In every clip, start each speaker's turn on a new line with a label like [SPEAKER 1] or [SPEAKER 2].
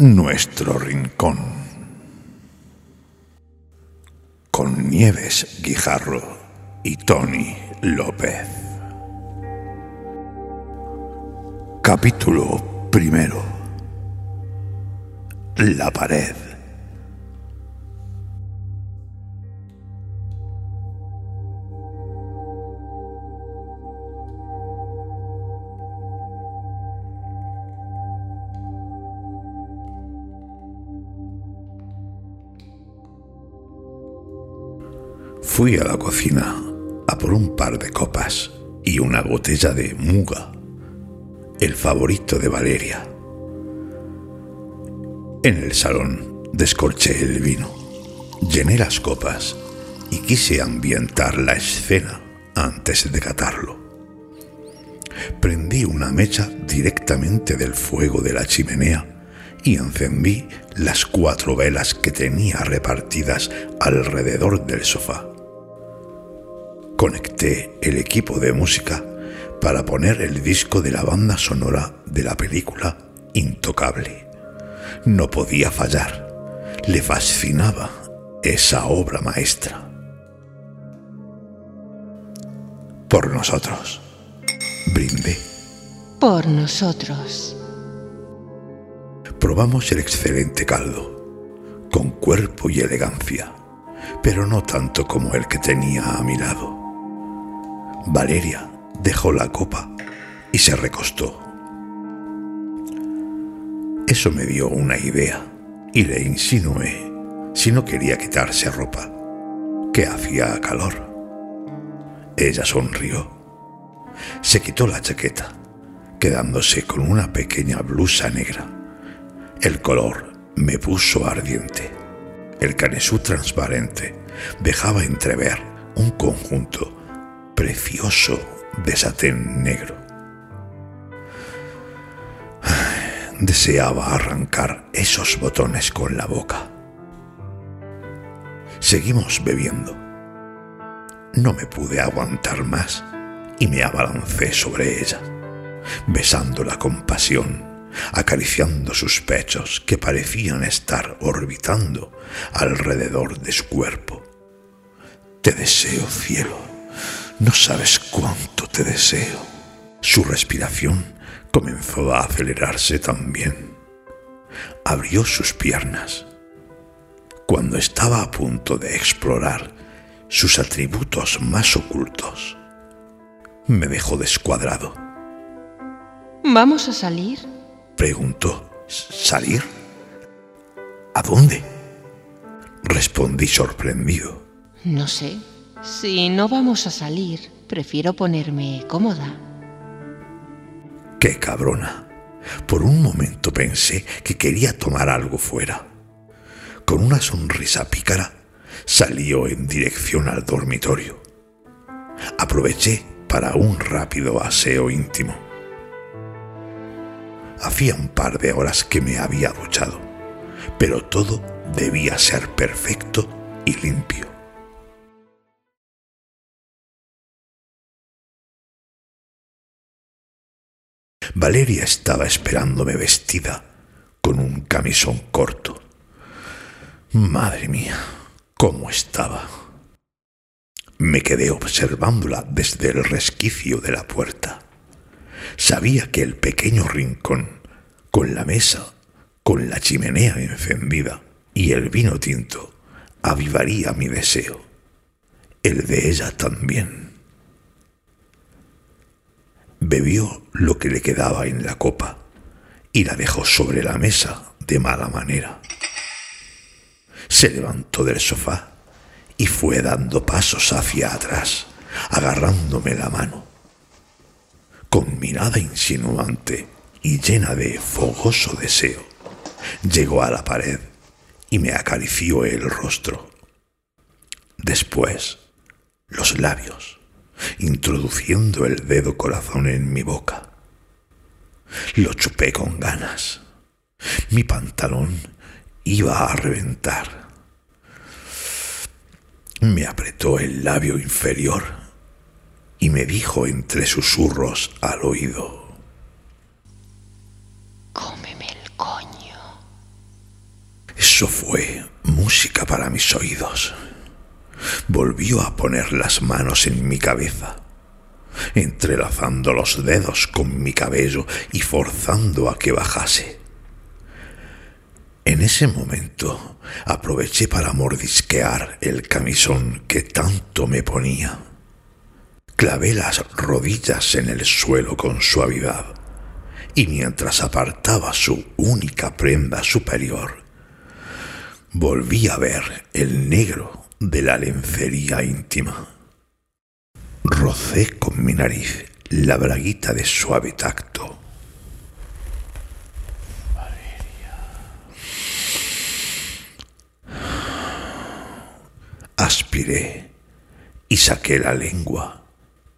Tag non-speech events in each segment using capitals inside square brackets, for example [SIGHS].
[SPEAKER 1] Nuestro rincón. Con Nieves Guijarro y Tony López. Capítulo primero. La pared. Fui a la cocina a por un par de copas y una botella de muga, el favorito de Valeria. En el salón descorché el vino, llené las copas y quise ambientar la escena antes de catarlo. Prendí una mecha directamente del fuego de la chimenea y encendí las cuatro velas que tenía repartidas alrededor del sofá. Conecté el equipo de música para poner el disco de la banda sonora de la película Intocable. No podía fallar. Le fascinaba esa obra maestra. Por nosotros. Brindé.
[SPEAKER 2] Por nosotros.
[SPEAKER 1] Probamos el excelente caldo, con cuerpo y elegancia, pero no tanto como el que tenía a mi lado. Valeria dejó la copa y se recostó. Eso me dio una idea y le insinué si no quería quitarse ropa, que hacía calor. Ella sonrió. Se quitó la chaqueta, quedándose con una pequeña blusa negra el color me puso ardiente. El canesú transparente dejaba entrever un conjunto precioso de satén negro. [SIGHS] Deseaba arrancar esos botones con la boca. Seguimos bebiendo. No me pude aguantar más y me abalancé sobre ella, besándola con pasión acariciando sus pechos que parecían estar orbitando alrededor de su cuerpo. Te deseo, cielo, no sabes cuánto te deseo. Su respiración comenzó a acelerarse también. Abrió sus piernas. Cuando estaba a punto de explorar sus atributos más ocultos, me dejó descuadrado.
[SPEAKER 2] ¿Vamos a salir?
[SPEAKER 1] Preguntó. ¿Salir? ¿A dónde? Respondí sorprendido.
[SPEAKER 2] No sé. Si no vamos a salir, prefiero ponerme cómoda.
[SPEAKER 1] ¡Qué cabrona! Por un momento pensé que quería tomar algo fuera. Con una sonrisa pícara, salió en dirección al dormitorio. Aproveché para un rápido aseo íntimo. Hacía un par de horas que me había duchado, pero todo debía ser perfecto y limpio. Valeria estaba esperándome vestida con un camisón corto. Madre mía, cómo estaba. Me quedé observándola desde el resquicio de la puerta. Sabía que el pequeño rincón, con la mesa, con la chimenea encendida y el vino tinto, avivaría mi deseo, el de ella también. Bebió lo que le quedaba en la copa y la dejó sobre la mesa de mala manera. Se levantó del sofá y fue dando pasos hacia atrás, agarrándome la mano con mirada insinuante y llena de fogoso deseo, llegó a la pared y me acarició el rostro. Después, los labios, introduciendo el dedo corazón en mi boca. Lo chupé con ganas. Mi pantalón iba a reventar. Me apretó el labio inferior y me dijo entre susurros al oído.
[SPEAKER 2] Cómeme el coño.
[SPEAKER 1] Eso fue música para mis oídos. Volvió a poner las manos en mi cabeza, entrelazando los dedos con mi cabello y forzando a que bajase. En ese momento aproveché para mordisquear el camisón que tanto me ponía. Clavé las rodillas en el suelo con suavidad y mientras apartaba su única prenda superior, volví a ver el negro de la lencería íntima. Rocé con mi nariz la braguita de suave tacto. Aspiré y saqué la lengua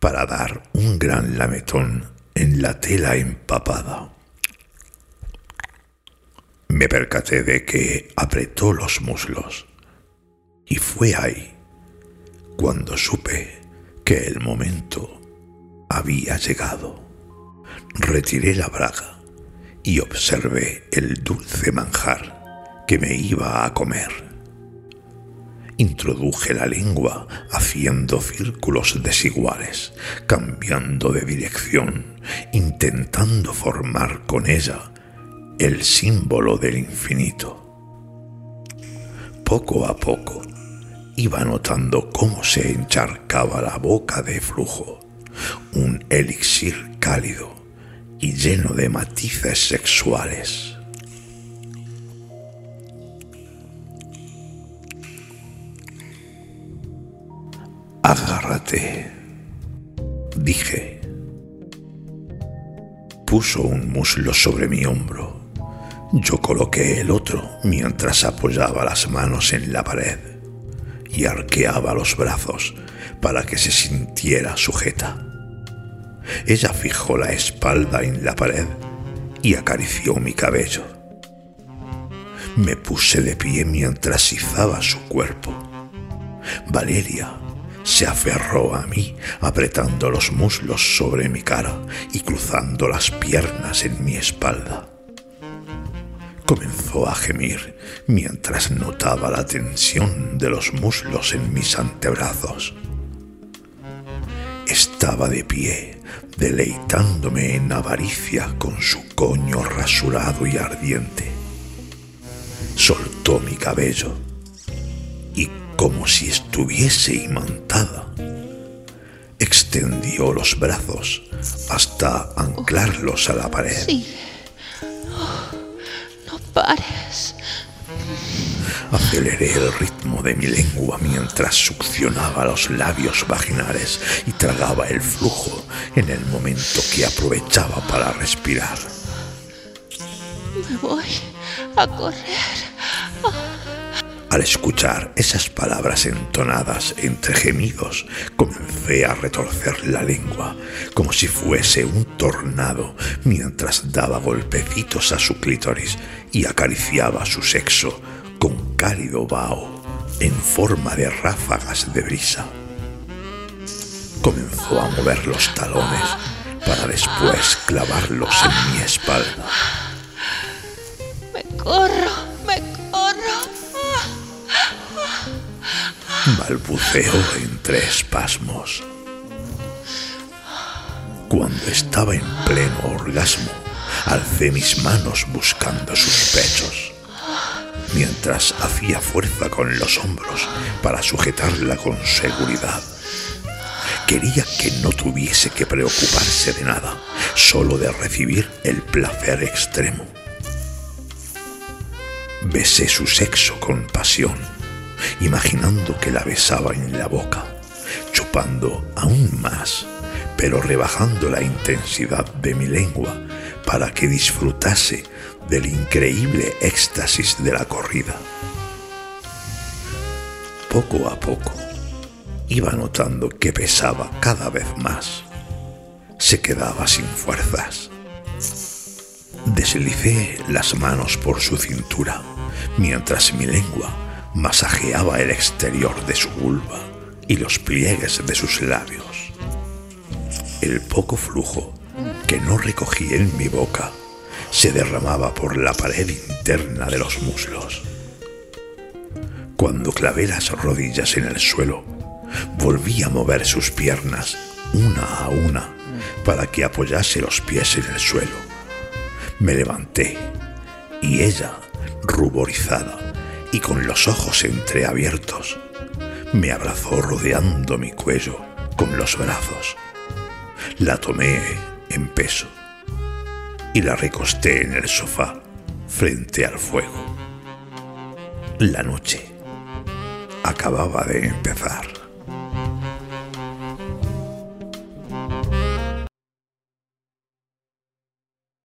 [SPEAKER 1] para dar un gran lametón en la tela empapada. Me percaté de que apretó los muslos y fue ahí cuando supe que el momento había llegado. Retiré la braga y observé el dulce manjar que me iba a comer. Introduje la lengua haciendo círculos desiguales, cambiando de dirección, intentando formar con ella el símbolo del infinito. Poco a poco iba notando cómo se encharcaba la boca de flujo, un elixir cálido y lleno de matices sexuales. Dije. Puso un muslo sobre mi hombro yo coloqué el otro mientras apoyaba las manos en la pared y arqueaba los brazos para que se sintiera sujeta. Ella fijó la espalda en la pared y acarició mi cabello. Me puse de pie mientras izaba su cuerpo. Valeria se aferró a mí, apretando los muslos sobre mi cara y cruzando las piernas en mi espalda comenzó a gemir mientras notaba la tensión de los muslos en mis antebrazos. Estaba de pie, deleitándome en avaricia con su coño rasurado y ardiente. Soltó mi cabello como si estuviese imantada, extendió los brazos hasta anclarlos a la pared.
[SPEAKER 2] pares.
[SPEAKER 1] Aceleré el ritmo de mi lengua mientras succionaba los labios vaginales y tragaba el flujo en el momento que aprovechaba para respirar.
[SPEAKER 2] Me voy a correr.
[SPEAKER 1] Al escuchar esas palabras entonadas entre gemidos, comencé a retorcer la lengua como si fuese un tornado mientras daba golpecitos a su clítoris y acariciaba su sexo con cálido vaho en forma de ráfagas de brisa. Comenzó a mover los talones para después clavarlos en mi espalda.
[SPEAKER 2] Me corro
[SPEAKER 1] balbuceó entre espasmos. Cuando estaba en pleno orgasmo, alcé mis manos buscando sus pechos, mientras hacía fuerza con los hombros para sujetarla con seguridad. Quería que no tuviese que preocuparse de nada, solo de recibir el placer extremo. Besé su sexo con pasión imaginando que la besaba en la boca, chupando aún más, pero rebajando la intensidad de mi lengua para que disfrutase del increíble éxtasis de la corrida. Poco a poco iba notando que pesaba cada vez más. Se quedaba sin fuerzas. Deslicé las manos por su cintura mientras mi lengua masajeaba el exterior de su vulva y los pliegues de sus labios. El poco flujo que no recogí en mi boca se derramaba por la pared interna de los muslos Cuando clavé las rodillas en el suelo, volví a mover sus piernas una a una para que apoyase los pies en el suelo. Me levanté y ella, ruborizada y con los ojos entreabiertos, me abrazó rodeando mi cuello con los brazos. La tomé en peso y la recosté en el sofá frente al fuego. La noche acababa de empezar.